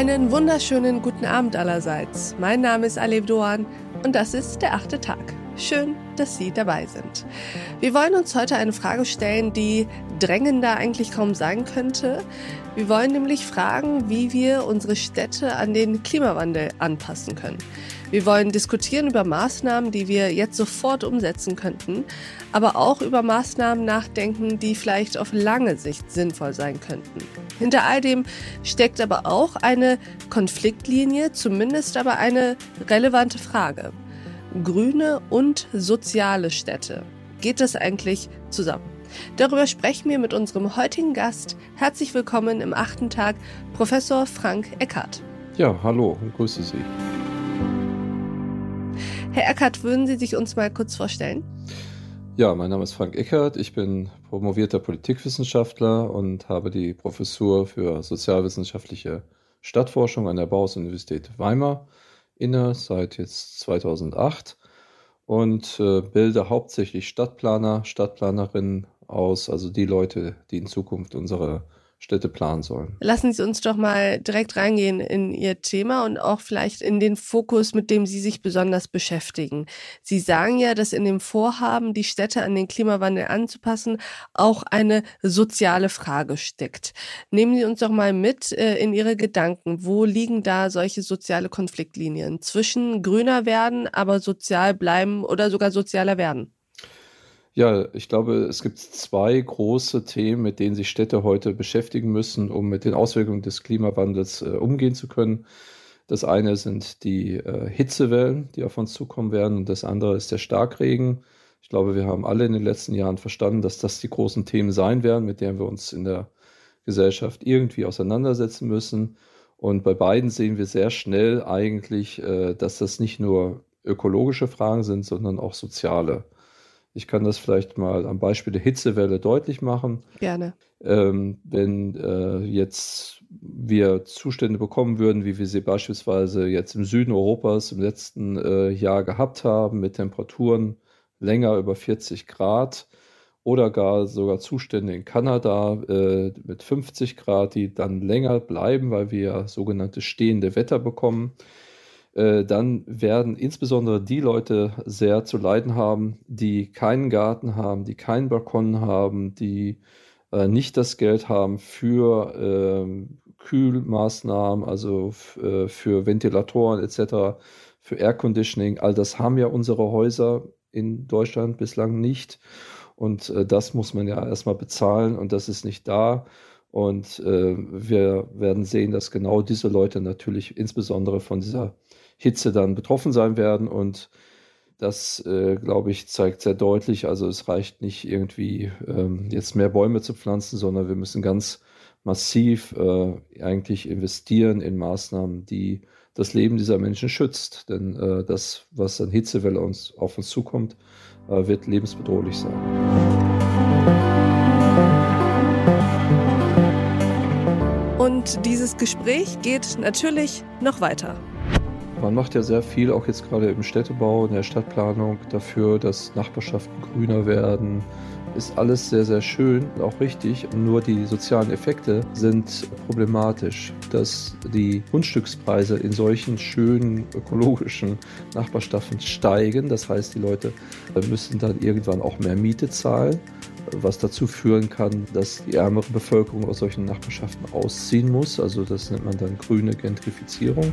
Einen wunderschönen guten Abend allerseits. Mein Name ist Alev Doan und das ist der achte Tag. Schön, dass Sie dabei sind. Wir wollen uns heute eine Frage stellen, die drängender eigentlich kaum sein könnte. Wir wollen nämlich fragen, wie wir unsere Städte an den Klimawandel anpassen können. Wir wollen diskutieren über Maßnahmen, die wir jetzt sofort umsetzen könnten, aber auch über Maßnahmen nachdenken, die vielleicht auf lange Sicht sinnvoll sein könnten. Hinter all dem steckt aber auch eine Konfliktlinie, zumindest aber eine relevante Frage. Grüne und soziale Städte. Geht das eigentlich zusammen? Darüber sprechen wir mit unserem heutigen Gast. Herzlich willkommen im achten Tag, Professor Frank Eckert. Ja, hallo und grüße Sie. Herr Eckert, würden Sie sich uns mal kurz vorstellen? Ja, mein Name ist Frank Eckert. Ich bin promovierter Politikwissenschaftler und habe die Professur für sozialwissenschaftliche Stadtforschung an der Bauhaus-Universität Weimar inne seit jetzt 2008 und äh, bilde hauptsächlich Stadtplaner, Stadtplanerinnen aus, also die Leute, die in Zukunft unsere Städte planen sollen. Lassen Sie uns doch mal direkt reingehen in Ihr Thema und auch vielleicht in den Fokus, mit dem Sie sich besonders beschäftigen. Sie sagen ja, dass in dem Vorhaben, die Städte an den Klimawandel anzupassen, auch eine soziale Frage steckt. Nehmen Sie uns doch mal mit äh, in Ihre Gedanken. Wo liegen da solche soziale Konfliktlinien zwischen grüner werden, aber sozial bleiben oder sogar sozialer werden? Ja, ich glaube, es gibt zwei große Themen, mit denen sich Städte heute beschäftigen müssen, um mit den Auswirkungen des Klimawandels äh, umgehen zu können. Das eine sind die äh, Hitzewellen, die auf uns zukommen werden, und das andere ist der Starkregen. Ich glaube, wir haben alle in den letzten Jahren verstanden, dass das die großen Themen sein werden, mit denen wir uns in der Gesellschaft irgendwie auseinandersetzen müssen. Und bei beiden sehen wir sehr schnell eigentlich, äh, dass das nicht nur ökologische Fragen sind, sondern auch soziale. Ich kann das vielleicht mal am Beispiel der Hitzewelle deutlich machen. Gerne. Ähm, wenn äh, jetzt wir Zustände bekommen würden, wie wir sie beispielsweise jetzt im Süden Europas im letzten äh, Jahr gehabt haben, mit Temperaturen länger über 40 Grad oder gar sogar Zustände in Kanada äh, mit 50 Grad, die dann länger bleiben, weil wir sogenannte stehende Wetter bekommen, äh, dann werden insbesondere die Leute sehr zu leiden haben, die keinen Garten haben, die keinen Balkon haben, die äh, nicht das Geld haben für äh, Kühlmaßnahmen, also äh, für Ventilatoren etc., für Air Conditioning. All das haben ja unsere Häuser in Deutschland bislang nicht. Und äh, das muss man ja erstmal bezahlen und das ist nicht da. Und äh, wir werden sehen, dass genau diese Leute natürlich insbesondere von dieser Hitze dann betroffen sein werden. Und das, äh, glaube ich, zeigt sehr deutlich, also es reicht nicht irgendwie ähm, jetzt mehr Bäume zu pflanzen, sondern wir müssen ganz massiv äh, eigentlich investieren in Maßnahmen, die das Leben dieser Menschen schützt. Denn äh, das, was an Hitzewelle uns, auf uns zukommt, äh, wird lebensbedrohlich sein. Und dieses Gespräch geht natürlich noch weiter. Man macht ja sehr viel, auch jetzt gerade im Städtebau, in der Stadtplanung, dafür, dass Nachbarschaften grüner werden. Ist alles sehr, sehr schön und auch richtig. Nur die sozialen Effekte sind problematisch. Dass die Grundstückspreise in solchen schönen ökologischen Nachbarschaften steigen. Das heißt, die Leute müssen dann irgendwann auch mehr Miete zahlen was dazu führen kann, dass die ärmere Bevölkerung aus solchen Nachbarschaften ausziehen muss. Also das nennt man dann grüne Gentrifizierung.